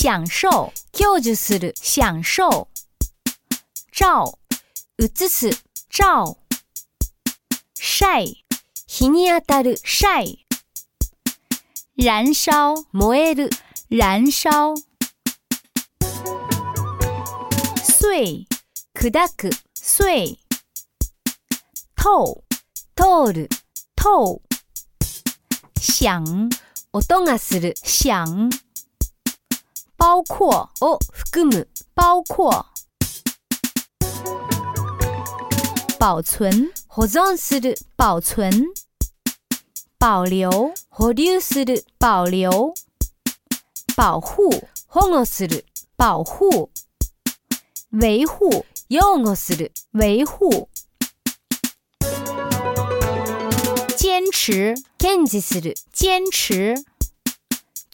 享受，享受，する，享受。照，映す，照，晒，日に当たる，晒，燃烧，燃える，燃烧，碎、砕く、碎、透、通る、透、响、音がする、响。包括哦，含む，包括；保存、保存する、保存；保留、保留する、保留；保护、保護する、保护；维护、維護する、维护；坚持、堅持する、坚持。